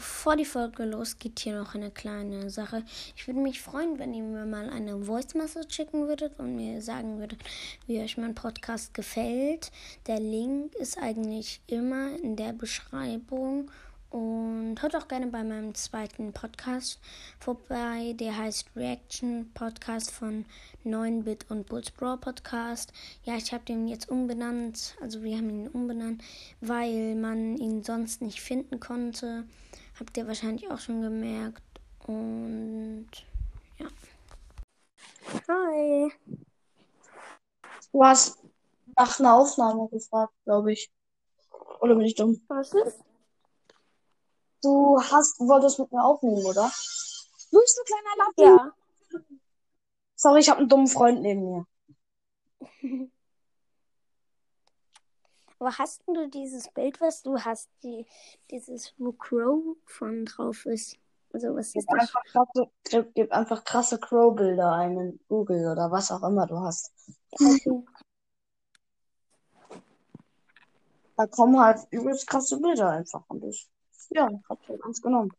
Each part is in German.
bevor die Folge losgeht, hier noch eine kleine Sache. Ich würde mich freuen, wenn ihr mir mal eine Voice Message schicken würdet und mir sagen würdet, wie euch mein Podcast gefällt. Der Link ist eigentlich immer in der Beschreibung. Und hört auch gerne bei meinem zweiten Podcast vorbei. Der heißt Reaction Podcast von 9-Bit und Bulls Brawl Podcast. Ja, ich habe den jetzt umbenannt. Also wir haben ihn umbenannt, weil man ihn sonst nicht finden konnte. Habt ihr wahrscheinlich auch schon gemerkt. Und ja. Hi. Du hast nach einer Aufnahme gefragt, glaube ich. Oder bin ich dumm? Was ist? Du hast, wolltest mit mir aufnehmen, oder? Du bist ein kleiner Lappen. Ja. Sorry, ich habe einen dummen Freund neben mir. Aber hast du dieses Bild, was du hast, die, dieses, wo Crow von drauf ist? Also was Gib ist das? einfach krasse, gib, gib einfach krasse Crow-Bilder ein in Google oder was auch immer du hast. Da kommen halt übelst krasse Bilder einfach und ich, ja, hab halt eins genommen.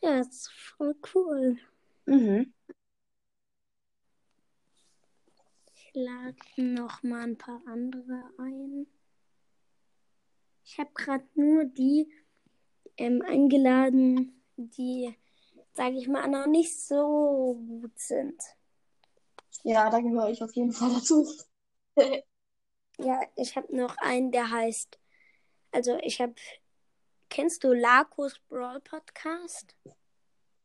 Ja, das ist voll cool. Mhm. Ich lade noch mal ein paar andere ein. Ich habe gerade nur die ähm, eingeladen, die, sage ich mal, noch nicht so gut sind. Ja, da gehöre ich auf jeden Fall dazu. Ja, ich habe noch einen, der heißt, also ich habe, kennst du Lakos Brawl Podcast?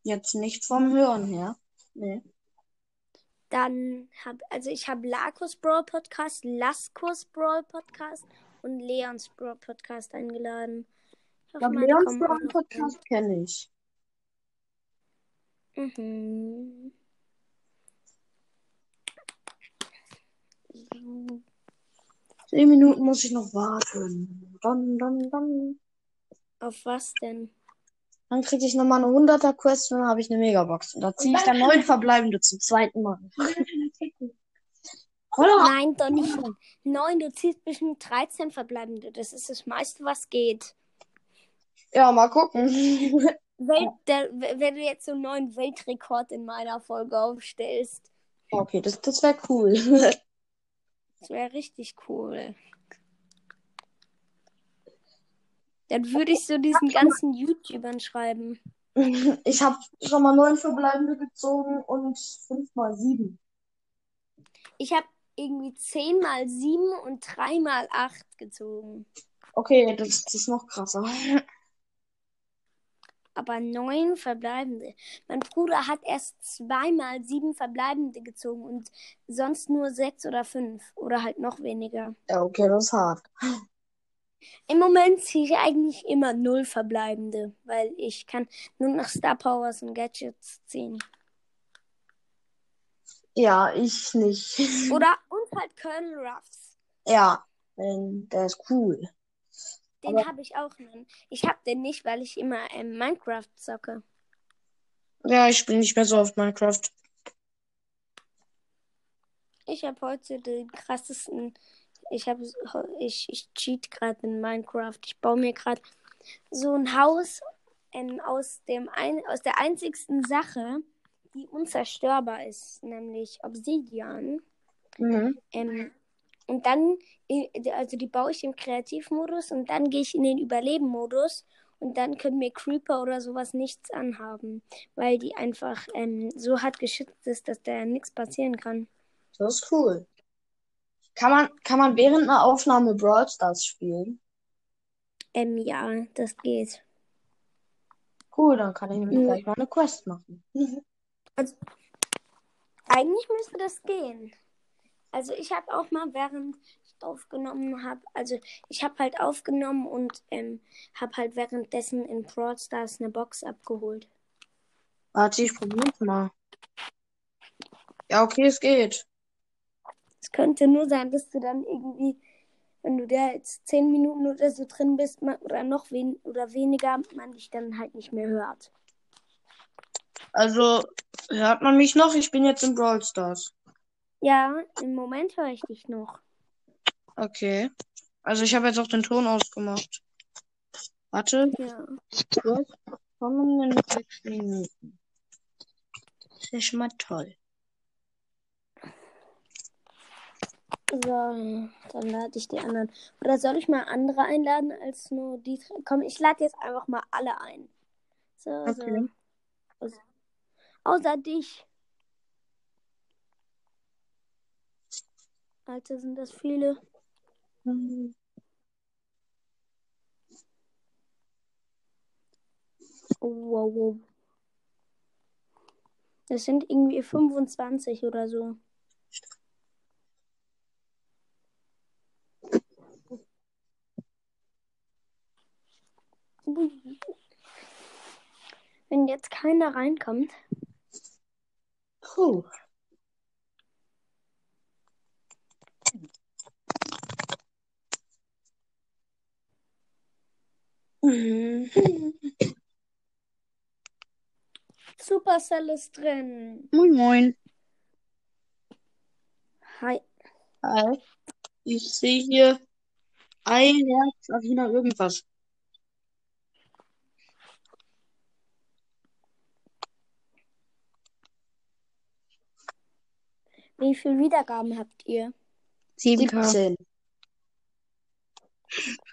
Jetzt nicht vom Hören her. Nee. Dann habe, also ich habe Lakos Brawl Podcast, Laskos Brawl Podcast und Leons Brawl Podcast eingeladen. Ich glaube, Leons Brawl Podcast kenne ich. Mhm. So. Zehn Minuten muss ich noch warten. Dann, dann, dann. Auf was denn? Dann kriege ich nochmal eine 100er Quest und dann habe ich eine Megabox. Und da ziehe ich dann neun verbleibende zum zweiten Mal. Oder? Nein, doch nicht. Neun, du ziehst bestimmt 13 verbleibende. Das ist das meiste, was geht. Ja, mal gucken. Welt, der, wenn du jetzt so einen neuen Weltrekord in meiner Folge aufstellst. Okay, das, das wäre cool. Das wäre richtig cool. Dann würde ich so diesen ganzen YouTubern schreiben. Ich habe schon mal neun verbleibende gezogen und fünf mal sieben. Ich habe irgendwie 10 mal 7 und 3 mal 8 gezogen. Okay, das, das ist noch krasser. Aber 9 verbleibende. Mein Bruder hat erst 2 mal 7 verbleibende gezogen und sonst nur 6 oder 5. Oder halt noch weniger. Ja, okay, das ist hart. Im Moment ziehe ich eigentlich immer 0 verbleibende, weil ich kann nur nach Star Powers und Gadgets ziehen. Ja, ich nicht. Oder und halt Colonel Ruffs. Ja, ähm, der ist cool. Den habe ich auch einen. Ich habe den nicht, weil ich immer ähm, Minecraft zocke. Ja, ich bin nicht mehr so auf Minecraft. Ich habe heute den krassesten. Ich habe ich, ich cheat gerade in Minecraft. Ich baue mir gerade so ein Haus ähm, aus dem ein, aus der einzigsten Sache, die unzerstörbar ist, nämlich Obsidian. Mhm. Ähm, und dann, also die baue ich im Kreativmodus und dann gehe ich in den Überleben-Modus und dann können mir Creeper oder sowas nichts anhaben, weil die einfach ähm, so hart geschützt ist, dass da nichts passieren kann. Das ist cool. Kann man, kann man während einer Aufnahme Brawl Stars spielen? Ähm, ja, das geht. Cool, dann kann ich mir Mhm. gleich mal eine Quest machen. Also, eigentlich müsste das gehen. Also ich habe auch mal, während ich aufgenommen habe, also ich habe halt aufgenommen und ähm, habe halt währenddessen in Brawl Stars eine Box abgeholt. Warte, ich probier's mal. Ja, okay, es geht. Es könnte nur sein, dass du dann irgendwie, wenn du da jetzt zehn Minuten oder so drin bist, oder noch wen oder weniger, man dich dann halt nicht mehr hört. Also, hört man mich noch? Ich bin jetzt in Brawl Stars. Ja, im Moment höre ich dich noch. Okay. Also, ich habe jetzt auch den Ton ausgemacht. Warte, Ja. kommen in sechs Minuten. Das ist schon mal toll. So, dann lade ich die anderen. Oder soll ich mal andere einladen als nur die drei? Komm, ich lade jetzt einfach mal alle ein. So, Okay. so. Außer, außer dich. Alter, sind das viele. Mhm. Oh, wow, wow. Das sind irgendwie 25 oder so. Wenn jetzt keiner reinkommt, Puh. Mhm. Supercell ist drin. Moin, moin. Hi. Hi. Ich sehe hier ein Herz, Avina, irgendwas. Wie viele Wiedergaben habt ihr? 17. 17.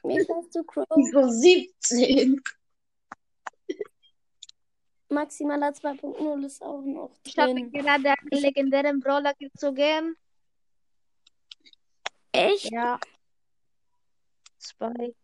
Wie viel hast du, Crow? Wieso 17? Maximaler 2.0 ist auch noch Ich habe drin. gerade einen legendären Brawler gezogen. Echt? Ja. Spike.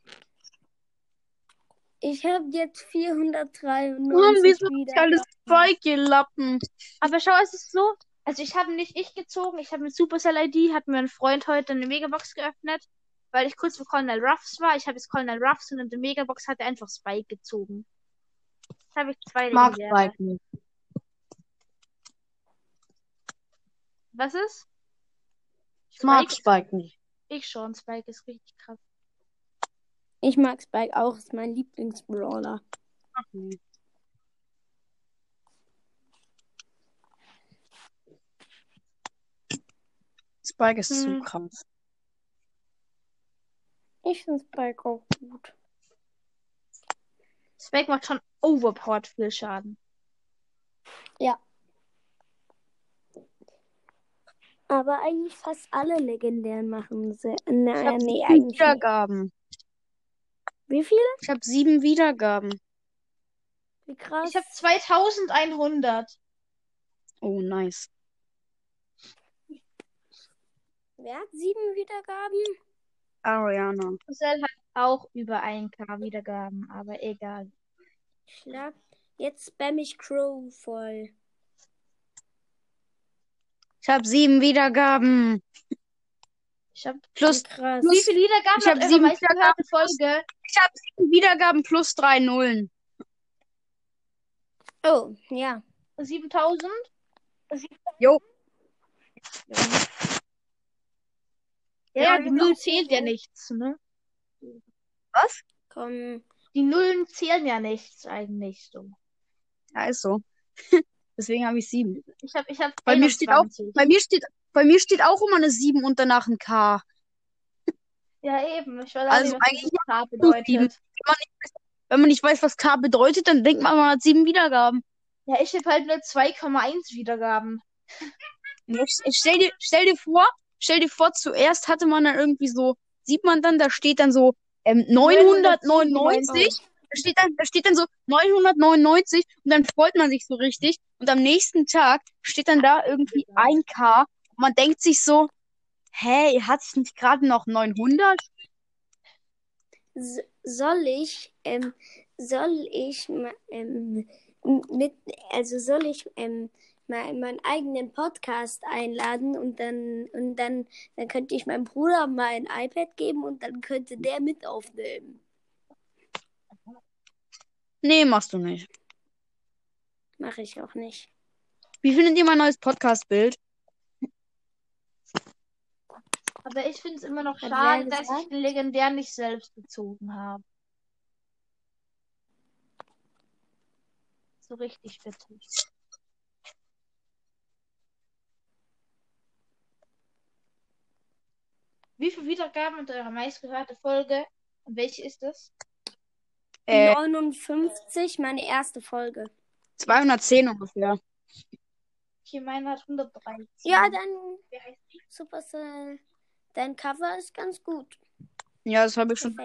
Ich habe jetzt 493 Mann, wieso ist alles Wiedergaben. Spike-Lappen? Aber schau, es ist so. Also ich habe nicht ich gezogen, ich habe mit Supercell ID, hat mir ein Freund heute eine Megabox geöffnet, weil ich kurz vor Colonel Ruffs war. Ich habe jetzt Colonel Ruffs und in der Megabox hat er einfach Spike gezogen. Jetzt habe ich zwei Ich mag. Spike nicht. Was ist? Ich mag Spike? Spike nicht. Ich schon, Spike ist richtig krass. Ich mag Spike auch, ist mein Lieblingsbrawler. Spike ist zu Hm. krass. Ich finde Spike auch gut. Spike macht schon overpowered viel Schaden. Aber eigentlich fast alle legendären machen sehr. Ich Naja, habe nee, sieben eigentlich nicht. Wiedergaben. Wie viele? Ich habe sieben Wiedergaben. Wie krass. Ich habe 2100. Oh, nice. Wer hat sieben Wiedergaben? Ariana. Marcel hat auch über 1k Wiedergaben, aber egal. Schlag. Jetzt spam ich Crow voll. Ich habe sieben Wiedergaben. Ich habe Plus, Wie krass. Wie viele Wiedergaben Ich hab hat eure sieben meistgehörte Folge? ich habe sieben Wiedergaben plus drei Nullen. Oh, ja. 7000? Jo. Ja, Ja, die Null zählt ja nichts, ne? Was? Komm. Die Nullen zählen ja nichts eigentlich so. Ja, ist so. Deswegen habe ich sieben. Ich habe ich hab Bei mir steht auch- 21. Bei mir steht, bei mir steht auch immer eine sieben und danach ein K. Ja, eben. Ich weiß Also nicht, was eigentlich dieses K sieben. bedeutet. Wenn man nicht weiß, was K bedeutet, dann denkt man, man hat sieben Wiedergaben. Ja, ich habe halt nur 2,1 Wiedergaben. Ich, ich stell dir, stell dir vor, stell dir vor, zuerst hatte man dann irgendwie so, sieht man dann, da steht dann so ähm, 999, da steht dann, da steht dann so 999 und dann freut man sich so richtig und am nächsten Tag steht dann da irgendwie 1K und man denkt sich so, hä, hat ich nicht gerade noch 900? S soll ich, ähm, soll ich ähm, mit, also soll ich ähm, meinen eigenen Podcast einladen und dann und dann dann könnte ich meinem Bruder mal ein iPad geben und dann könnte der mit aufnehmen. Nee, machst du nicht. Mache ich auch nicht. Wie findet ihr mein neues Podcast-Bild? Aber ich finde es immer noch Hat schade, dass ich den legendär nicht selbst gezogen habe. So richtig bitte. Wie viele Wiedergaben hat eure meistgehörte Folge? Und welche ist das? Äh, 59, meine erste Folge. 210 ungefähr. Okay, meine hat 113. Ja, dann Wie heißt die? Supercell. Dein Cover ist ganz gut. Ja, das habe ich schon.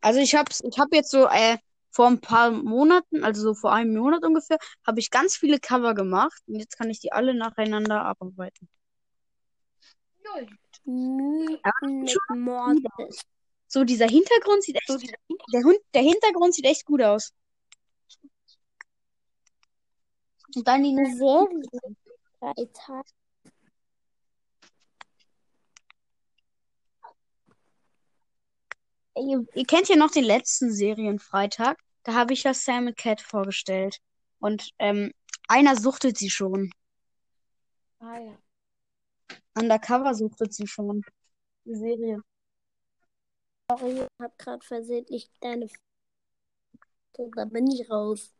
Also ich hab's, ich habe jetzt so äh, vor ein paar Monaten, also so vor einem Monat ungefähr, habe ich ganz viele Cover gemacht und jetzt kann ich die alle nacheinander abarbeiten. Null. Mythen mit Mortis. So dieser Hintergrund sieht echt, der Hund, der Hintergrund sieht echt gut aus. Und dann die Serie. Drei Tage. Ihr, ihr kennt ja noch den letzten Serienfreitag. Da habe ich ja Sam und Cat vorgestellt. Und ähm, einer suchtet sie schon. Ah ja. Undercover suchtet sie schon. Die Serie. Sorry, ich habe gerade versehentlich deine. Da bin ich raus.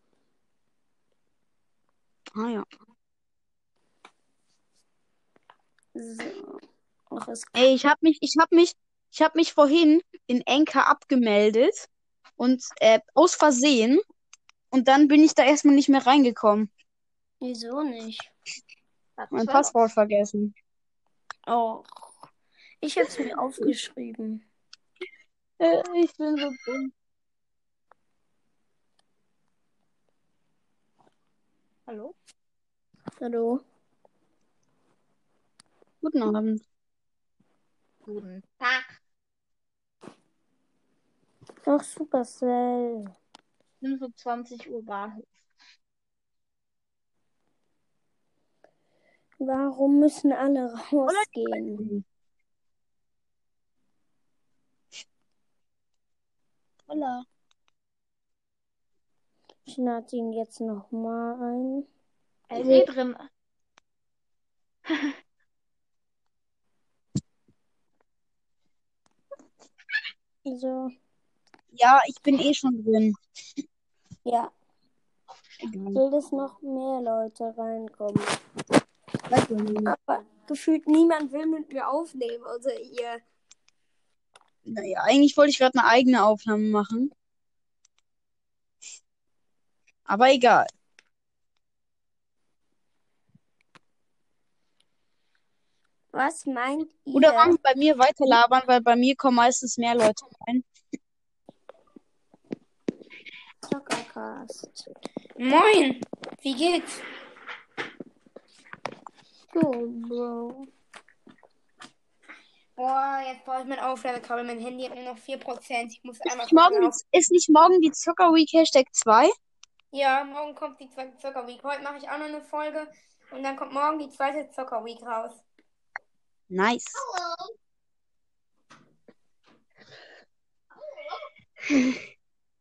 Ah ja. So. Ach, Ey, ich habe mich, ich habe mich, ich habe mich vorhin in Enka abgemeldet und äh, aus Versehen. Und dann bin ich da erstmal nicht mehr reingekommen. Wieso nicht? Mein Passwort vergessen. Oh. Ich habe es mir aufgeschrieben. Äh, ich bin so dumm. Hallo? Hallo? Guten Abend. Guten Tag. Doch, Supercell. 25 Uhr Bahnhof. Warum müssen alle rausgehen? Hola. Ich lade ihn jetzt nochmal ein. Er ist eh drin. So, Ja, ich bin eh schon drin. ja. Egal. Will es noch mehr Leute reinkommen? Weiß ich nicht. Aber gefühlt niemand will mit mir aufnehmen, außer ihr. Naja, eigentlich wollte ich gerade eine eigene Aufnahme machen. Aber egal. Was meint ihr? Oder wollen wir bei mir weiter labern, weil bei mir kommen meistens mehr Leute rein. Zockercast. Moin, wie geht's? So, Bro. Boah, jetzt brauche ich mein Aufladekabel. Mein Handy hat nur noch 4%. Ich muss einmal Ist, morgen die, ist nicht morgen die Zocker Week Hashtag 2? ob- Ja, morgen kommt die zweite Zocker Week. Heute mache ich auch noch eine Folge. Und dann kommt morgen die zweite Zocker Week raus. Nice.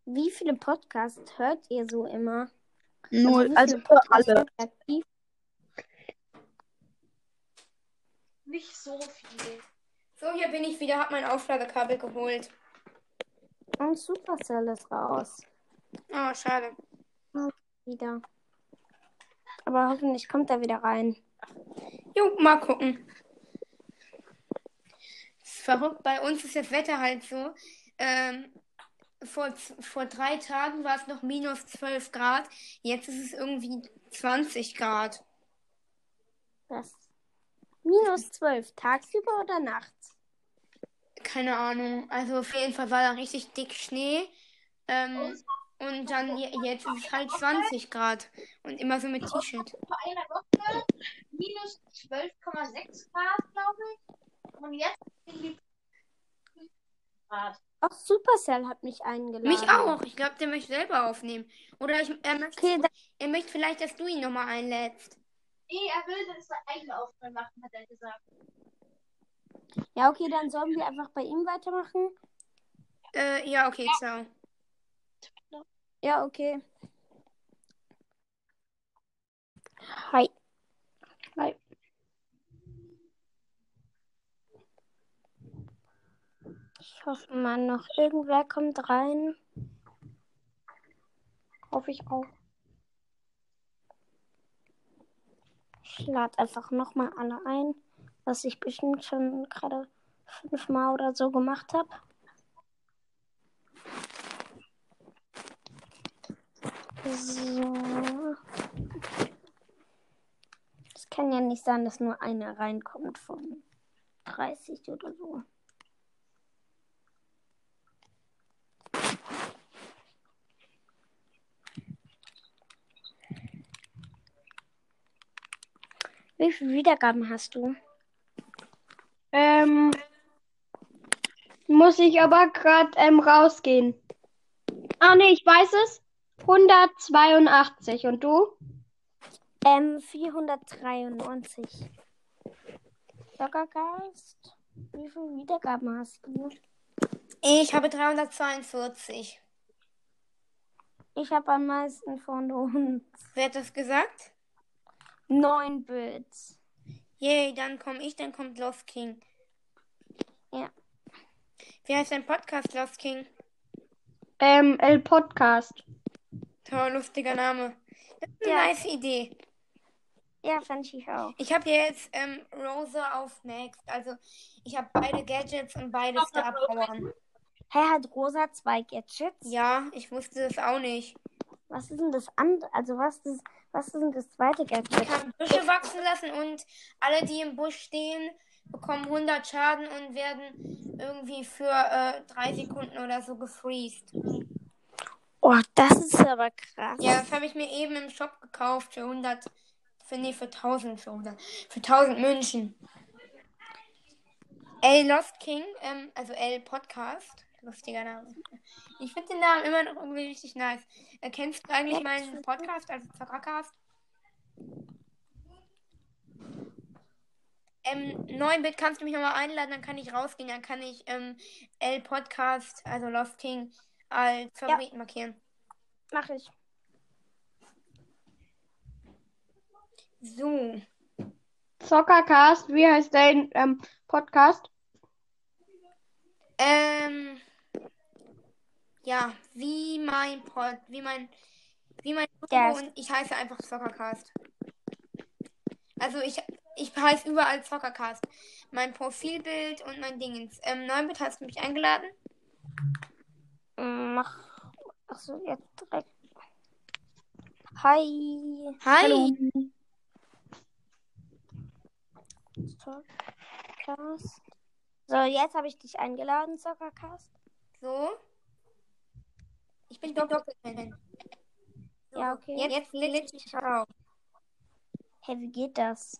Wie viele Podcasts hört ihr so immer? Null. Also viele für Podcasts alle. aktiv? Nicht so viel. So, hier bin ich wieder. Hab mein Aufladekabel geholt. Und Supercell ist raus. Oh, schade. Wieder. Aber hoffentlich kommt er wieder rein. Jo, mal gucken. Verrückt. Bei uns ist das Wetter halt so. Ähm, vor, vor drei Tagen war es noch minus 12 Grad. Jetzt ist es irgendwie 20 Grad. Das. Minus 12. Tagsüber oder nachts? Keine Ahnung. Also auf jeden Fall war da richtig dick Schnee. Ähm, und dann je- jetzt ist es halt 20 Grad. Und immer so mit T-Shirt. Vor einer Woche minus 12,6 Grad, glaube ich. Und jetzt sind die Grad. Auch Supercell hat mich eingeladen. Mich auch. Ich glaube, der möchte selber aufnehmen. Oder ich, er, möchte, Okay, er möchte vielleicht, dass du ihn nochmal einlädst. Nee, er will das eigene Aufnahme machen, hat er gesagt. ja, okay, dann sollen wir einfach bei ihm weitermachen. Äh, ja, okay, ciao. Ja, okay. Hi. Hi. Ich hoffe mal noch irgendwer kommt rein. Hoffe ich auch. ich lade einfach nochmal alle ein, was ich bestimmt schon gerade fünfmal oder so gemacht habe. So. Es kann ja nicht sein, dass nur einer reinkommt von 30 oder so. Wie viele Wiedergaben hast du? Ähm, muss ich aber gerade ähm, rausgehen. Ah, nee, ich weiß es. 182. Und du? Ähm, 493. Lockergeist, wie viele Wiedergaben hast du? Ich habe 342. Ich habe am meisten von uns. Wer hat das gesagt? 9 Bits. Yay, dann komme ich, dann kommt Lost King. Ja. Wie heißt dein Podcast, Lost King? Ähm, El Podcast. Toll, lustiger Name. Das ist eine Ja. nice Idee. Ja, fand ich auch. Ich habe jetzt ähm, Rosa auf Max. Also ich habe beide Gadgets und beide Star Powern. Hä, hat Rosa zwei Gadgets? Ja, ich wusste das auch nicht. Was ist denn das andere? Also, was ist, was ist denn das zweite Ich Gadget? kann Büsche wachsen lassen und alle, die im Busch stehen, bekommen 100 Schaden und werden irgendwie für äh, drei Sekunden oder so gefreezed. Oh, das ist aber krass. Ja, das habe ich mir eben im Shop gekauft für 100, für, nee, für 1000 für 100, für 1000 München. L Lost King, ähm, also L Podcast, lustiger Name. Ich finde den Namen immer noch irgendwie richtig nice. Äh, kennst du eigentlich meinen Podcast, also Zockercast? Ähm, 9-Bit kannst du mich nochmal einladen, dann kann ich rausgehen, dann kann ich ähm, L Podcast, also Lost King, als Favorit markieren. Mach ich. So. Zockercast, wie heißt dein ähm, Podcast? Ähm, ja, wie mein Pod, wie mein, wie mein Yes. und ich heiße einfach Soccercast. Also ich, ich heiße überall Soccercast. Mein Profilbild und mein Dingens. Ähm, Neubit hast du mich eingeladen? Mach. Achso, jetzt direkt. Hi. Hi. Soccercast. So, jetzt habe ich dich eingeladen, Soccercast. So. Ich bin Doppelfan. So, Ja, okay. Jetzt, jetzt ich raus. Hey, wie geht das?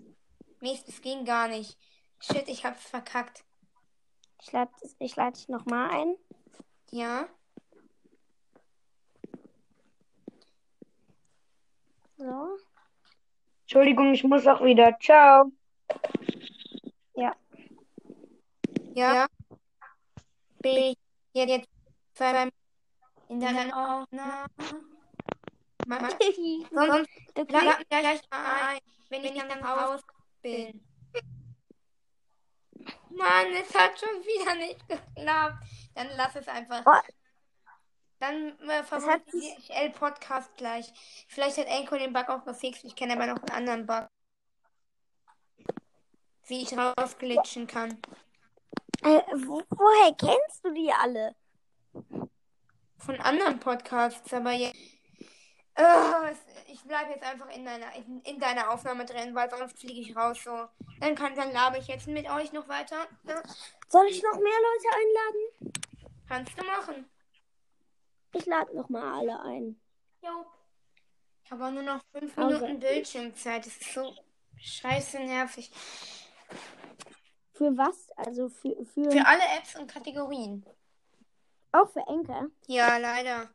Mist, es ging gar nicht. Shit, ich hab's verkackt. Ich lade ich lad dich nochmal ein. Ja. So. Entschuldigung, ich muss auch wieder. Ciao. Ja. Bin ich jetzt, jetzt beim in deiner Aufnahme. Ma- ma- Sonst lad mich gleich mal ein, wenn ich dann raus bin. Mann, es hat schon wieder nicht geklappt. Dann lass es einfach. Oh. Dann äh, favorisiere ich L-Podcast gleich. Vielleicht hat Enko den Bug auch gefixt. Ich kenne aber noch einen anderen Bug. Wie ich rausglitschen kann. äh, wo, woher kennst du die alle? Von anderen Podcasts, aber jetzt. Es- ich bleibe jetzt einfach in deiner, in, in deiner Aufnahme drin, weil sonst fliege ich raus so. Dann kann dann laber ich jetzt mit euch noch weiter. Soll ich noch mehr Leute einladen? kannst du machen. Ich lade nochmal alle ein. Jo. Ich habe auch nur noch fünf Also- Minuten Bildschirmzeit. Das ist so scheiße nervig. Für was? Also für, für, Für alle Apps und Kategorien. Auch für Enker? Ja, leider.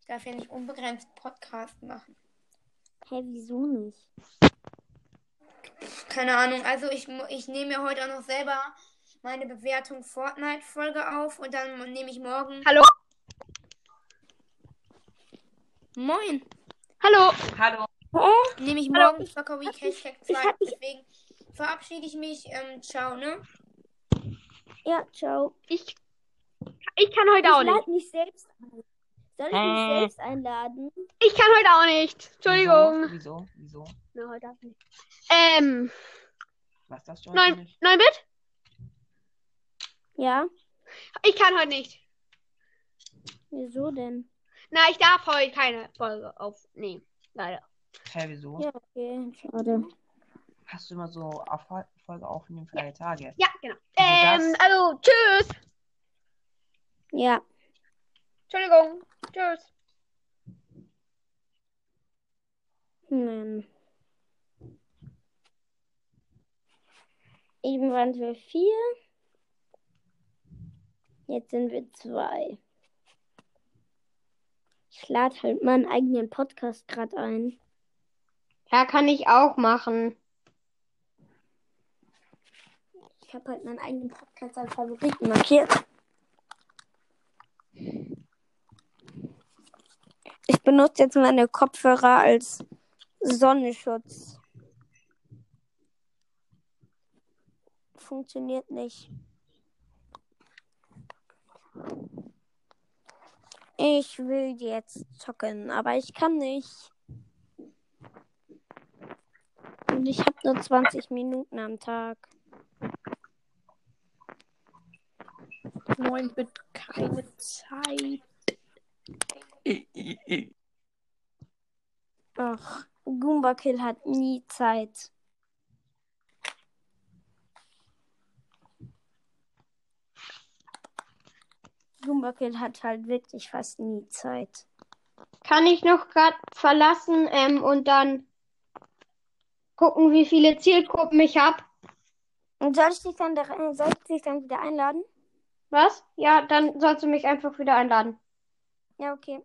Ich darf ja nicht unbegrenzt Podcast machen. Hä, wieso nicht? Keine Ahnung. Also ich, ich nehme mir heute auch noch selber meine Bewertung Fortnite-Folge auf und dann nehme ich morgen. Hallo? Moin. Hallo. Hallo. Hä? Nehme ich Hallo. morgen Soccer Week Hashtag ich 2. hab dich- Deswegen verabschiede ich mich. Ähm, ciao, ne? Ja, ciao. Ich, ich kann heute Ich auch nicht. lade mich selbst ein. Soll ich mich Äh. selbst einladen? Ich kann heute auch nicht. Entschuldigung. Wieso? Wieso? Wieso? Na, heute auch nicht. Ähm, Was das schon neun, nicht? neun Bit? Ja? Ich kann heute nicht. Wieso denn? Na, ich darf heute keine Folge aufnehmen. Leider. Hä, wieso? Ja, okay, schade. Hast du immer so Folge aufnehmen für deine Tage? Ja, genau. Ähm, also, tschüss. Ja. Entschuldigung. Tschüss. Hm. Eben waren wir vier. Jetzt sind wir zwei. Ich lade halt meinen eigenen Podcast gerade ein. Ja, kann ich auch machen. Ich habe halt meinen eigenen Podcast als Favoriten markiert. Ich benutze jetzt meine Kopfhörer als Sonnenschutz. Funktioniert nicht. Ich will jetzt zocken, aber ich kann nicht. Und ich habe nur 20 Minuten am Tag. Moin, wird keine Zeit. Ach, Goomba Kill hat nie Zeit. Goomba Kill hat halt wirklich fast nie Zeit. Kann ich noch gerade verlassen ähm, und dann gucken, wie viele Zielgruppen ich habe? Und soll ich dich dann, da- soll ich dich dann wieder einladen? Was? Ja, dann sollst du mich einfach wieder einladen. Ja, okay.